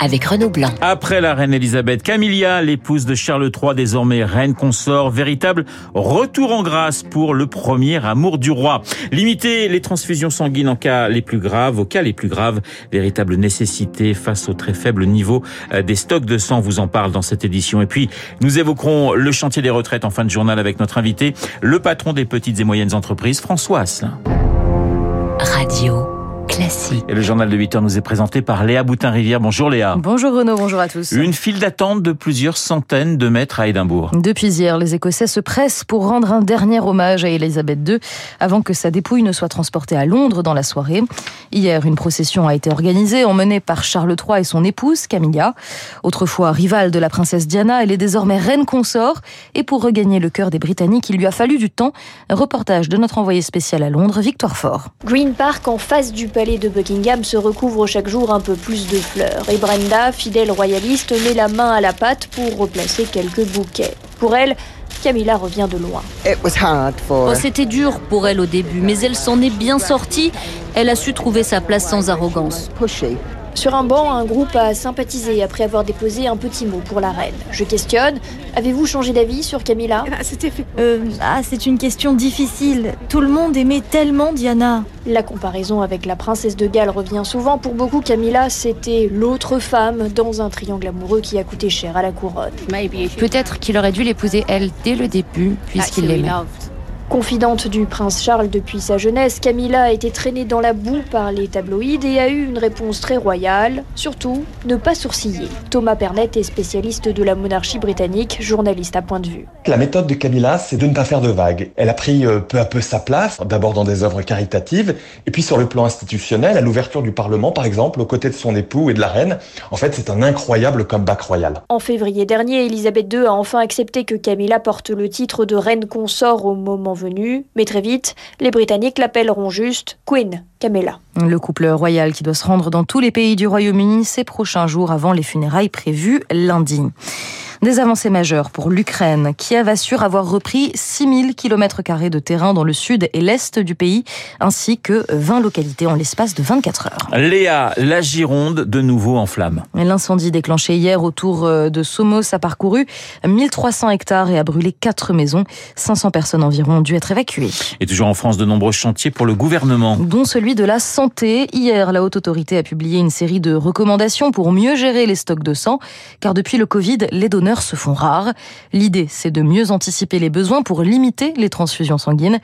avec Renaud Blanc. Après la reine Elisabeth, Camilla, l'épouse de Charles III, désormais reine consort, véritable retour en grâce pour le premier amour du roi. Limiter les transfusions sanguines en cas les plus graves, aux cas les plus graves, véritable nécessité face au très faible niveau euh, des stocks de sang, vous en parle dans cette édition. Et puis, nous évoquerons le chantier des retraites en fin de journal avec notre invité, le patron des petites et moyennes entreprises, François Asselin. Radio. Classique. Et le journal de 8 heures nous est présenté par Léa Boutin-Rivière. Bonjour Léa. Bonjour Renaud, bonjour à tous. Une file d'attente de plusieurs centaines de mètres à Édimbourg. Depuis hier, les Écossais se pressent pour rendre un dernier hommage à Elisabeth II avant que sa dépouille ne soit transportée à Londres dans la soirée. Hier, une procession a été organisée, emmenée par Charles III et son épouse Camilla. Autrefois rivale de la princesse Diana, elle est désormais reine consort. Et pour regagner le cœur des Britanniques, il lui a fallu du temps. Un reportage de notre envoyé spécial à Londres, Victoire Fort. Green Park, en face du palais de Buckingham, se recouvre chaque jour un peu plus de fleurs. Et Brenda, fidèle royaliste, met la main à la pâte pour replacer quelques bouquets. Pour elle, Camilla revient de loin. Oh, C'était dur pour elle au début, mais elle s'en est bien sortie. Elle a su trouver sa place sans arrogance. Sur un banc, un groupe a sympathisé après avoir déposé un petit mot pour la reine. Je questionne. Avez-vous changé d'avis sur Camilla? Euh, Ah, c'est une question difficile. Tout le monde aimait tellement Diana. La comparaison avec la princesse de Galles revient souvent. Pour beaucoup, Camilla, c'était l'autre femme dans un triangle amoureux qui a coûté cher à la couronne. Peut-être qu'il aurait dû l'épouser elle dès le début, puisqu'il l'aimait. Confidente du prince Charles depuis sa jeunesse, Camilla a été traînée dans la boue par les tabloïds et a eu une réponse très royale. Surtout, ne pas sourciller. Thomas Pernet est spécialiste de la monarchie britannique, journaliste à point de vue. La méthode de Camilla, c'est de ne pas faire de vagues. Elle a pris euh, peu à peu sa place, d'abord dans des œuvres caritatives, et puis sur le plan institutionnel, à l'ouverture du Parlement par exemple, aux côtés de son époux et de la reine. En fait, c'est un incroyable comeback royal. En février dernier, Elisabeth II a enfin accepté que Camilla porte le titre de reine consort au moment mais très vite, les Britanniques l'appelleront juste Queen Camilla. Le couple royal qui doit se rendre dans tous les pays du Royaume-Uni ces prochains jours avant les funérailles prévues lundi. Des avancées majeures pour l'Ukraine. Kiev assure avoir repris 6000 km de terrain dans le sud et l'est du pays, ainsi que 20 localités en l'espace de 24 heures. Léa, la Gironde de nouveau en flammes. L'incendie déclenché hier autour euh, de Somos a parcouru 1300 hectares et a brûlé 4 maisons. 500 personnes environ ont dû être évacuées. Et toujours en France, de nombreux chantiers pour le gouvernement. Dont celui de la santé. Hier, la haute autorité a publié une série de recommandations pour mieux gérer les stocks de sang, car depuis le Covid, les donneurs se font rares. L'idée, c'est de mieux anticiper les besoins pour limiter les transfusions sanguines,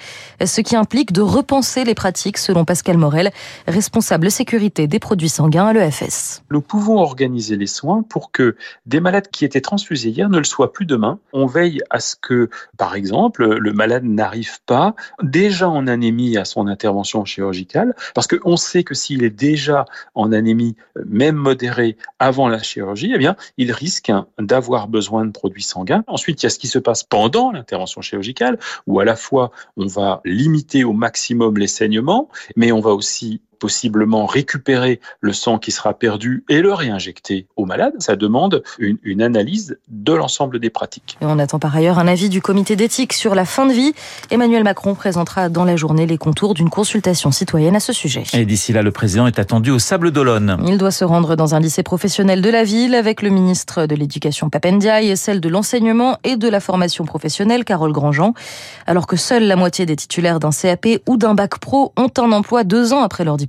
ce qui implique de repenser les pratiques, selon Pascal Morel, responsable sécurité des produits sanguins à l'EFS. Nous pouvons organiser les soins pour que des malades qui étaient transfusés hier ne le soient plus demain. On veille à ce que, par exemple, le malade n'arrive pas déjà en anémie à son intervention chirurgicale, parce qu'on sait que s'il est déjà en anémie, même modérée, avant la chirurgie, eh bien, il risque d'avoir besoin Ensuite, il y a ce qui se passe pendant l'intervention chirurgicale, où à la fois on va limiter au maximum les saignements, mais on va aussi possiblement récupérer le sang qui sera perdu et le réinjecter au malade. Ça demande une, une analyse de l'ensemble des pratiques. Et on attend par ailleurs un avis du comité d'éthique sur la fin de vie. Emmanuel Macron présentera dans la journée les contours d'une consultation citoyenne à ce sujet. Et d'ici là, le président est attendu au Sable d'Olonne. Il doit se rendre dans un lycée professionnel de la ville avec le ministre de l'Éducation Papendiaï et celle de l'enseignement et de la formation professionnelle Carole Grandjean. Alors que seule la moitié des titulaires d'un CAP ou d'un bac pro ont un emploi deux ans après leur diplôme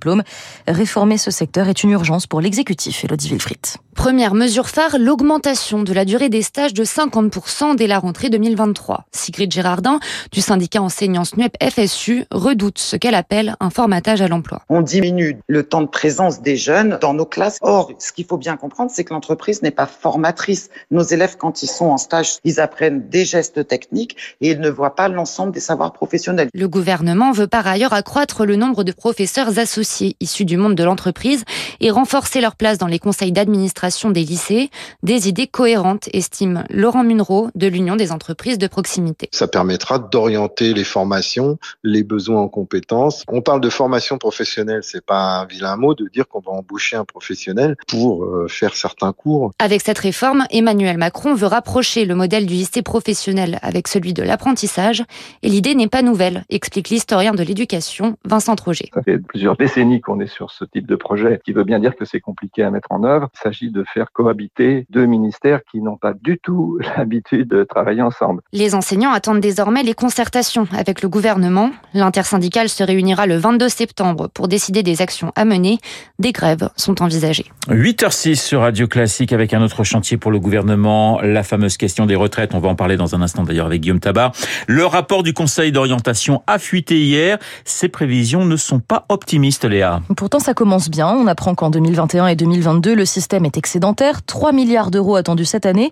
Réformer ce secteur est une urgence pour l'exécutif, Elodie Wilfried. Première mesure phare, l'augmentation de la durée des stages de 50% dès la rentrée 2023. Sigrid Girardin, du syndicat enseignant SNUEP FSU, redoute ce qu'elle appelle un formatage à l'emploi. On diminue le temps de présence des jeunes dans nos classes. Or, ce qu'il faut bien comprendre, c'est que l'entreprise n'est pas formatrice. Nos élèves, quand ils sont en stage, ils apprennent des gestes techniques et ils ne voient pas l'ensemble des savoirs professionnels. Le gouvernement veut par ailleurs accroître le nombre de professeurs associés issus du monde de l'entreprise et renforcer leur place dans les conseils d'administration l'administration des lycées. Des idées cohérentes, estime Laurent Munro de l'Union des entreprises de proximité. Ça permettra d'orienter les formations, les besoins en compétences. On parle de formation professionnelle, c'est pas un vilain mot de dire qu'on va embaucher un professionnel pour euh, faire certains cours. Avec cette réforme, Emmanuel Macron veut rapprocher le modèle du lycée professionnel avec celui de l'apprentissage et l'idée n'est pas nouvelle, explique l'historien de l'éducation Vincent Troger. Ça fait plusieurs décennies qu'on est sur ce type de projet, qui veut bien dire que c'est compliqué à mettre en œuvre. Il s'agit de faire cohabiter deux ministères qui n'ont pas du tout l'habitude de travailler ensemble. Les enseignants attendent désormais les concertations avec le gouvernement. L'intersyndicale se réunira le 22 septembre pour décider des actions à mener. Des grèves sont envisagées. 8h06 sur Radio Classique avec un autre chantier pour le gouvernement, la fameuse question des retraites. On va en parler dans un instant d'ailleurs avec Guillaume Tabar. Le rapport du Conseil d'orientation a fuité hier. Ses prévisions ne sont pas optimistes, Léa. Pourtant, ça commence bien. On apprend qu'en 2021 et 2022, le système est excédentaire. 3 milliards d'euros attendus cette année.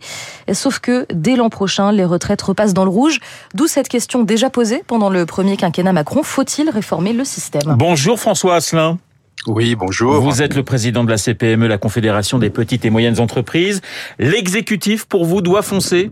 Sauf que dès l'an prochain, les retraites repassent dans le rouge. D'où cette question déjà posée pendant le premier quinquennat Macron. Faut-il réformer le système? Bonjour François Asselin. Oui, bonjour. Vous êtes le président de la CPME, la Confédération des petites et moyennes entreprises. L'exécutif, pour vous, doit foncer?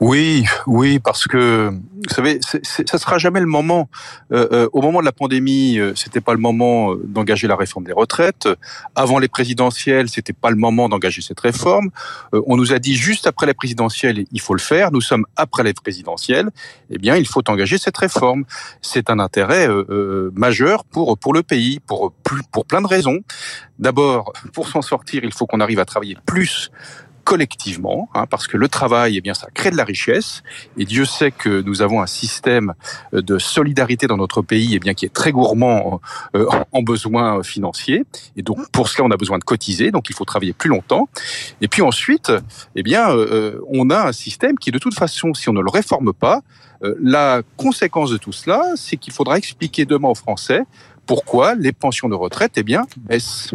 Oui, oui, parce que vous savez, ça sera jamais le moment. Euh, euh, au moment de la pandémie, euh, c'était pas le moment euh, d'engager la réforme des retraites. Avant les présidentielles, c'était pas le moment d'engager cette réforme. on nous a dit juste après les présidentielles, il faut le faire. Nous sommes après les présidentielles. Eh bien, il faut engager cette réforme. C'est un intérêt majeur pour pour le pays, pour pour plein de raisons. D'abord, pour s'en sortir, il faut qu'on arrive à travailler plus collectivement, hein, parce que le travail, eh bien, ça crée de la richesse. Et Dieu sait que nous avons un système euh, de solidarité dans notre pays, eh bien, qui est très gourmand euh, en besoins financiers. Et donc, pour cela, on a besoin de cotiser. Donc, il faut travailler plus longtemps. Et puis ensuite, eh bien, euh, on a un système qui, de toute façon, si on ne le réforme pas, la conséquence de tout cela, c'est qu'il faudra expliquer demain aux Français pourquoi les pensions de retraite, eh bien, baissent.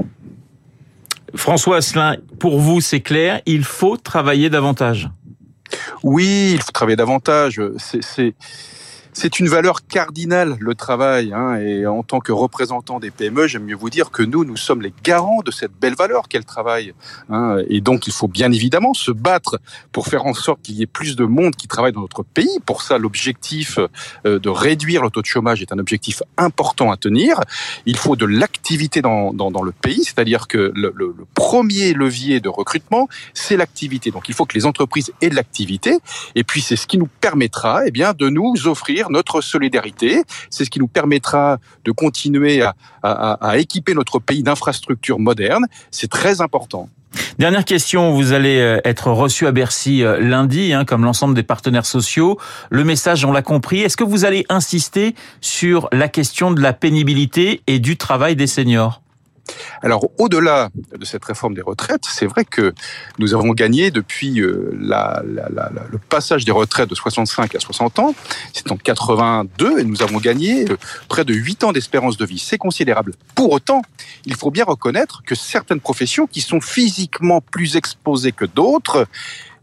François Asselin, pour vous, c'est clair, il faut travailler davantage? Oui, il faut travailler davantage. C'est c'est une valeur cardinale, le travail. Hein, et en tant que représentant des PME, j'aime mieux vous dire que nous, nous sommes les garants de cette belle valeur qu'est le travail. Hein, et donc, il faut bien évidemment se battre pour faire en sorte qu'il y ait plus de monde qui travaille dans notre pays. Pour ça, l'objectif euh, de réduire le taux de chômage est un objectif important à tenir. Il faut de l'activité dans, dans, dans, le pays, c'est-à-dire que le, le, premier levier de recrutement, c'est l'activité. Donc, il faut que les entreprises aient de l'activité. Et puis, c'est ce qui nous permettra eh bien, de nous offrir notre solidarité. C'est ce qui nous permettra de continuer à, équiper notre pays d'infrastructures modernes. C'est très important. Dernière question, vous allez euh, être reçu à Bercy euh, lundi, hein, comme l'ensemble des partenaires sociaux. Le message, on l'a compris. Est-ce que vous allez insister sur la question de la pénibilité et du travail des seniors? Alors, au-delà de cette réforme des retraites, c'est vrai que nous avons gagné depuis euh, le passage des retraites de 65 à 60 ans. C'est en 82 et nous avons gagné euh, près de 8 ans d'espérance de vie. C'est considérable. Pour autant, il faut bien reconnaître que certaines professions qui sont physiquement plus exposées que d'autres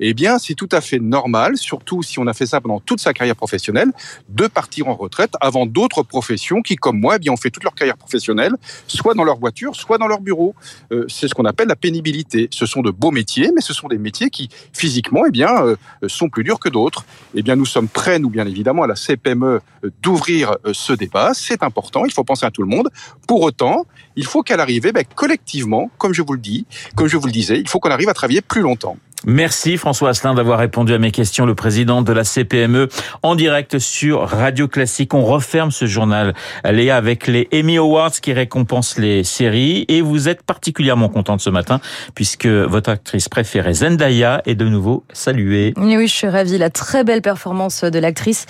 eh bien, c'est tout à fait normal, surtout si on a fait ça pendant toute sa carrière professionnelle, de partir en retraite avant d'autres professions qui, comme moi, eh bien, ont fait toute leur carrière professionnelle, soit dans leur voiture, soit dans leur bureau. Euh, c'est ce qu'on appelle la pénibilité. Ce sont de beaux métiers, mais ce sont des métiers qui, physiquement, eh bien, euh, sont plus durs que d'autres. Eh bien, nous sommes prêts, nous, bien évidemment, à la CPME, euh, d'ouvrir ce débat. C'est important. Il faut penser à tout le monde. Pour autant, il faut qu'à l'arrivée, ben, collectivement, comme je vous le dis, comme je vous le disais, il faut qu'on arrive à travailler plus longtemps. Merci François Asselin d'avoir répondu à mes questions, le président de la CPME, en direct sur Radio Classique. On referme ce journal, Léa, avec les Emmy Awards qui récompensent les séries. Et vous êtes particulièrement contente ce matin, puisque votre actrice préférée, Zendaya, est de nouveau saluée. Oui, oui, je suis ravie. La très belle performance de l'actrice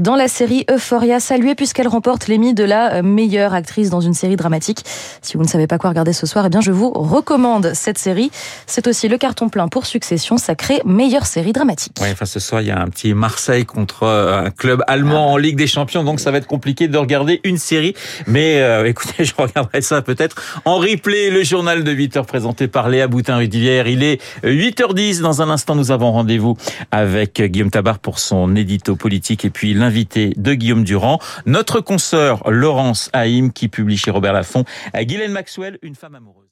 dans la série Euphoria, saluée puisqu'elle remporte l'Emmy de la meilleure actrice dans une série dramatique. Si vous ne savez pas quoi regarder ce soir, eh bien, je vous recommande cette série. C'est aussi le carton plein pour succès sacrée meilleure série dramatique. Oui, enfin ce soir il y a un petit Marseille contre euh, un club allemand en Ligue des Champions, donc ça va être compliqué de regarder une série. Mais euh, écoutez, je regarderai ça peut-être en replay. Le journal de 8 heures présenté par Léa Boutin-Rudivière. Il est 8h10. Dans un instant, nous avons rendez-vous avec Guillaume Tabar pour son édito politique et puis l'invité de Guillaume Durand, notre consoeur Laurence Haïm qui publie chez Robert Laffont, Guylaine Maxwell, une femme amoureuse.